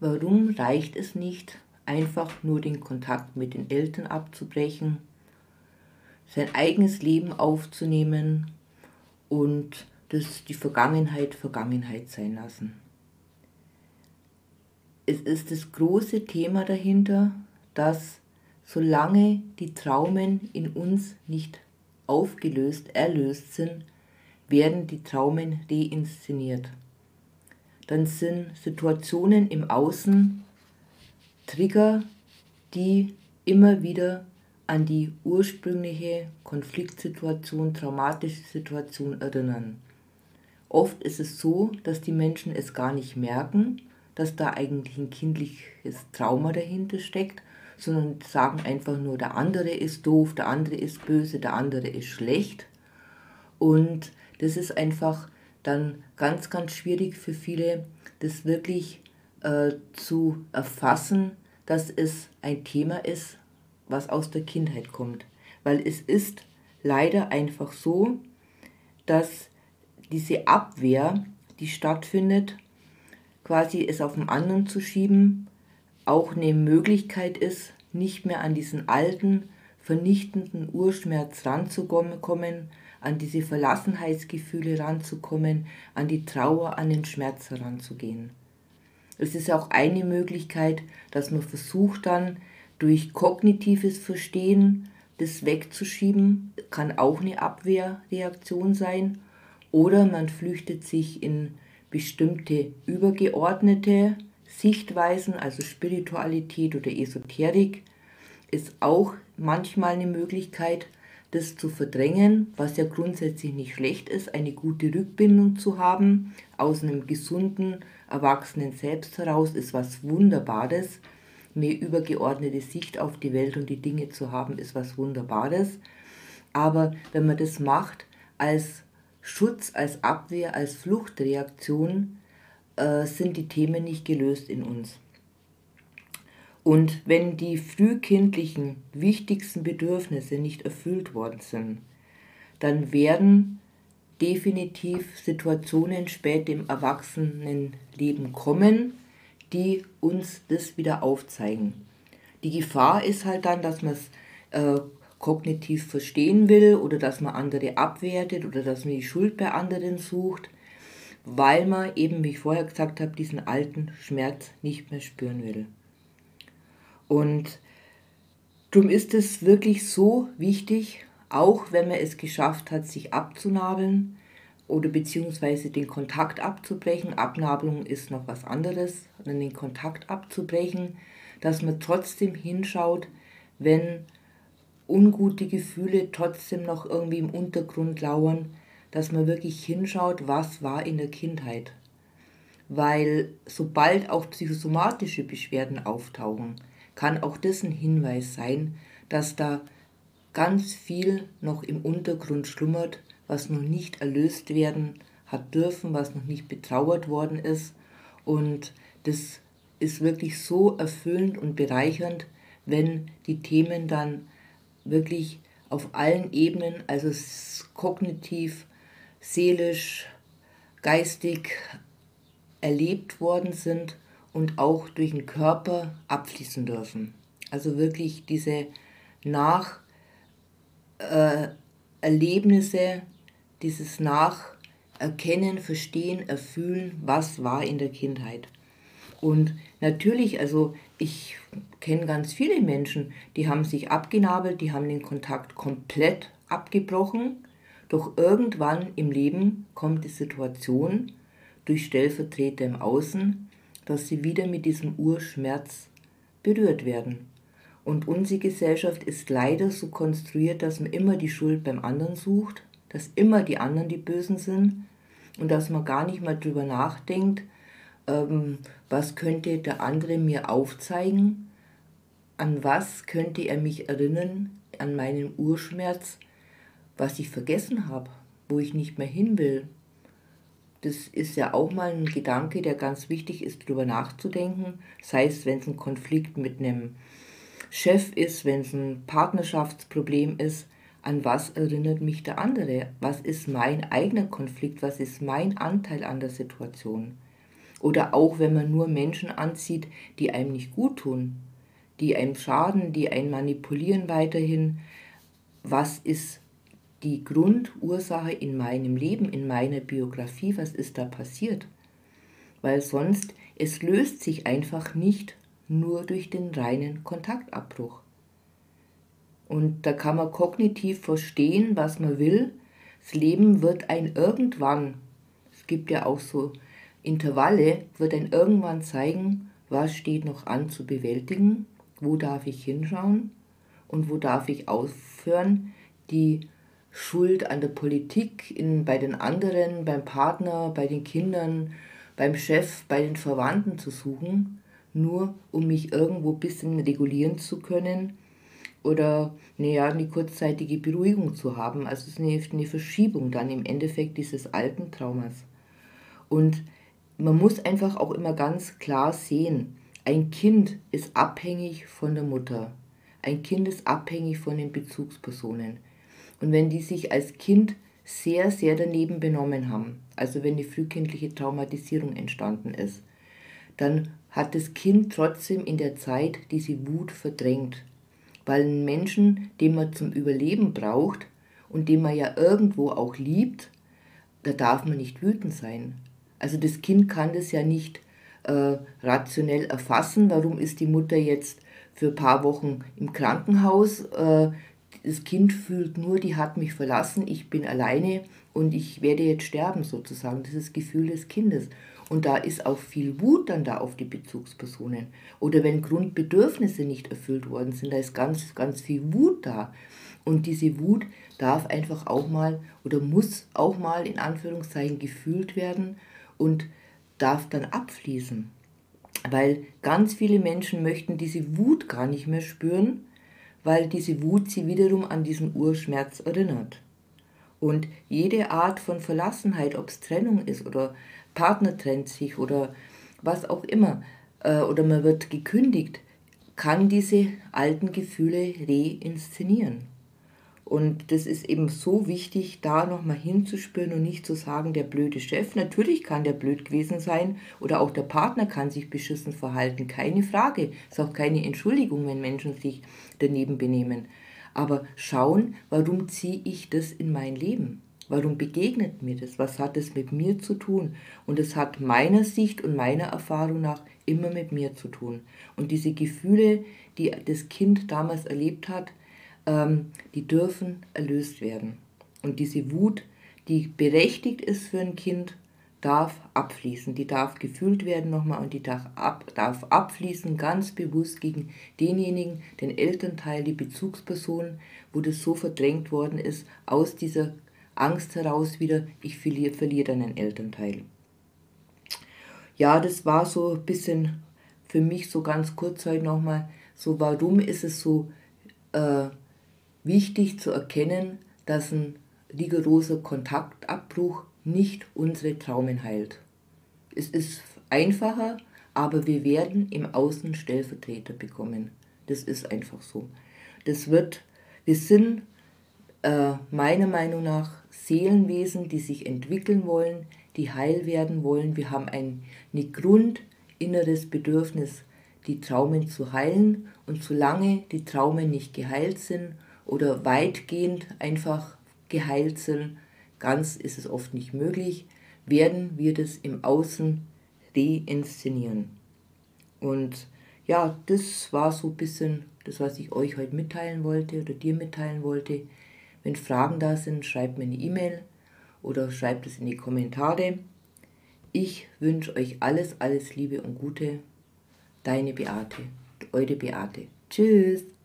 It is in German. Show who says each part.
Speaker 1: Warum reicht es nicht, einfach nur den Kontakt mit den Eltern abzubrechen, sein eigenes Leben aufzunehmen und das die Vergangenheit Vergangenheit sein lassen? Es ist das große Thema dahinter, dass solange die Traumen in uns nicht aufgelöst, erlöst sind, werden die Traumen reinszeniert. Dann sind Situationen im Außen Trigger, die immer wieder an die ursprüngliche Konfliktsituation, traumatische Situation erinnern. Oft ist es so, dass die Menschen es gar nicht merken, dass da eigentlich ein kindliches Trauma dahinter steckt, sondern sagen einfach nur, der andere ist doof, der andere ist böse, der andere ist schlecht. Und das ist einfach dann ganz, ganz schwierig für viele, das wirklich äh, zu erfassen, dass es ein Thema ist, was aus der Kindheit kommt. Weil es ist leider einfach so, dass diese Abwehr, die stattfindet, quasi es auf den anderen zu schieben, auch eine Möglichkeit ist, nicht mehr an diesen alten, vernichtenden Urschmerz ranzukommen, an diese Verlassenheitsgefühle ranzukommen, an die Trauer, an den Schmerz heranzugehen. Es ist auch eine Möglichkeit, dass man versucht dann durch kognitives Verstehen das wegzuschieben, kann auch eine Abwehrreaktion sein. Oder man flüchtet sich in bestimmte übergeordnete Sichtweisen, also Spiritualität oder Esoterik, ist auch manchmal eine Möglichkeit, das zu verdrängen, was ja grundsätzlich nicht schlecht ist, eine gute Rückbindung zu haben, aus einem gesunden, erwachsenen Selbst heraus ist was Wunderbares. Eine übergeordnete Sicht auf die Welt und die Dinge zu haben, ist was Wunderbares. Aber wenn man das macht als Schutz, als Abwehr, als Fluchtreaktion, äh, sind die Themen nicht gelöst in uns. Und wenn die frühkindlichen wichtigsten Bedürfnisse nicht erfüllt worden sind, dann werden definitiv Situationen später im Erwachsenenleben kommen, die uns das wieder aufzeigen. Die Gefahr ist halt dann, dass man es äh, kognitiv verstehen will oder dass man andere abwertet oder dass man die Schuld bei anderen sucht, weil man eben, wie ich vorher gesagt habe, diesen alten Schmerz nicht mehr spüren will. Und darum ist es wirklich so wichtig, auch wenn man es geschafft hat, sich abzunabeln oder beziehungsweise den Kontakt abzubrechen. Abnabelung ist noch was anderes, den Kontakt abzubrechen, dass man trotzdem hinschaut, wenn ungute Gefühle trotzdem noch irgendwie im Untergrund lauern, dass man wirklich hinschaut, was war in der Kindheit. Weil sobald auch psychosomatische Beschwerden auftauchen, kann auch das ein Hinweis sein, dass da ganz viel noch im Untergrund schlummert, was noch nicht erlöst werden hat dürfen, was noch nicht betrauert worden ist. Und das ist wirklich so erfüllend und bereichernd, wenn die Themen dann wirklich auf allen Ebenen, also kognitiv, seelisch, geistig erlebt worden sind und auch durch den Körper abfließen dürfen. Also wirklich diese Nacherlebnisse, äh, dieses Nacherkennen, Verstehen, Erfühlen, was war in der Kindheit. Und natürlich, also ich kenne ganz viele Menschen, die haben sich abgenabelt, die haben den Kontakt komplett abgebrochen. Doch irgendwann im Leben kommt die Situation durch Stellvertreter im Außen, dass sie wieder mit diesem Urschmerz berührt werden. Und unsere Gesellschaft ist leider so konstruiert, dass man immer die Schuld beim anderen sucht, dass immer die anderen die Bösen sind und dass man gar nicht mal drüber nachdenkt, ähm, was könnte der andere mir aufzeigen, an was könnte er mich erinnern, an meinen Urschmerz, was ich vergessen habe, wo ich nicht mehr hin will, das ist ja auch mal ein Gedanke, der ganz wichtig ist, darüber nachzudenken. Sei es, wenn es ein Konflikt mit einem Chef ist, wenn es ein Partnerschaftsproblem ist, an was erinnert mich der andere? Was ist mein eigener Konflikt? Was ist mein Anteil an der Situation? Oder auch wenn man nur Menschen anzieht, die einem nicht gut tun, die einem schaden, die einen manipulieren weiterhin. Was ist die Grundursache in meinem Leben, in meiner Biografie? Was ist da passiert? Weil sonst, es löst sich einfach nicht nur durch den reinen Kontaktabbruch. Und da kann man kognitiv verstehen, was man will. Das Leben wird ein irgendwann, es gibt ja auch so Intervalle, wird ein irgendwann zeigen, was steht noch an zu bewältigen, wo darf ich hinschauen und wo darf ich aufhören, die Schuld an der Politik, in, bei den anderen, beim Partner, bei den Kindern, beim Chef, bei den Verwandten zu suchen, nur um mich irgendwo ein bisschen regulieren zu können oder naja, eine kurzzeitige Beruhigung zu haben. Also es ist eine, eine Verschiebung dann im Endeffekt dieses alten Traumas. Und man muss einfach auch immer ganz klar sehen, ein Kind ist abhängig von der Mutter. Ein Kind ist abhängig von den Bezugspersonen. Und wenn die sich als Kind sehr, sehr daneben benommen haben, also wenn die frühkindliche Traumatisierung entstanden ist, dann hat das Kind trotzdem in der Zeit diese Wut verdrängt. Weil ein Menschen, den man zum Überleben braucht und den man ja irgendwo auch liebt, da darf man nicht wütend sein. Also das Kind kann das ja nicht äh, rationell erfassen, warum ist die Mutter jetzt für ein paar Wochen im Krankenhaus. Äh, das Kind fühlt nur, die hat mich verlassen, ich bin alleine und ich werde jetzt sterben sozusagen. Das ist das Gefühl des Kindes. Und da ist auch viel Wut dann da auf die Bezugspersonen. Oder wenn Grundbedürfnisse nicht erfüllt worden sind, da ist ganz, ganz viel Wut da. Und diese Wut darf einfach auch mal oder muss auch mal in Anführungszeichen gefühlt werden und darf dann abfließen. Weil ganz viele Menschen möchten diese Wut gar nicht mehr spüren, weil diese Wut sie wiederum an diesen Urschmerz erinnert. Und jede Art von Verlassenheit, ob es Trennung ist oder Partner trennt sich oder was auch immer, äh, oder man wird gekündigt, kann diese alten Gefühle reinszenieren. Und das ist eben so wichtig, da nochmal hinzuspüren und nicht zu sagen, der blöde Chef, natürlich kann der blöd gewesen sein oder auch der Partner kann sich beschissen verhalten, keine Frage. Ist auch keine Entschuldigung, wenn Menschen sich daneben benehmen. Aber schauen, warum ziehe ich das in mein Leben? Warum begegnet mir das? Was hat es mit mir zu tun? Und es hat meiner Sicht und meiner Erfahrung nach immer mit mir zu tun. Und diese Gefühle, die das Kind damals erlebt hat, ähm, die dürfen erlöst werden. Und diese Wut, die berechtigt ist für ein Kind, darf abfließen. Die darf gefühlt werden nochmal und die darf, ab, darf abfließen ganz bewusst gegen denjenigen, den Elternteil, die Bezugsperson, wo das so verdrängt worden ist, aus dieser Angst heraus wieder, ich verliere, verliere einen Elternteil. Ja, das war so ein bisschen für mich so ganz kurz heute nochmal, so warum ist es so äh, wichtig zu erkennen, dass ein rigoroser Kontaktabbruch nicht unsere Traumen heilt. Es ist einfacher, aber wir werden im Außen Stellvertreter bekommen. Das ist einfach so. Das wird, wir sind äh, meiner Meinung nach Seelenwesen, die sich entwickeln wollen, die heil werden wollen. Wir haben ein, ein grundinneres Bedürfnis, die Traumen zu heilen. Und solange die Traumen nicht geheilt sind oder weitgehend einfach geheilt sind, ganz ist es oft nicht möglich, werden wir das im Außen reinszenieren. Und ja, das war so ein bisschen das, was ich euch heute mitteilen wollte oder dir mitteilen wollte. Wenn Fragen da sind, schreibt mir eine E-Mail oder schreibt es in die Kommentare. Ich wünsche euch alles, alles Liebe und Gute. Deine Beate, eure Beate. Tschüss.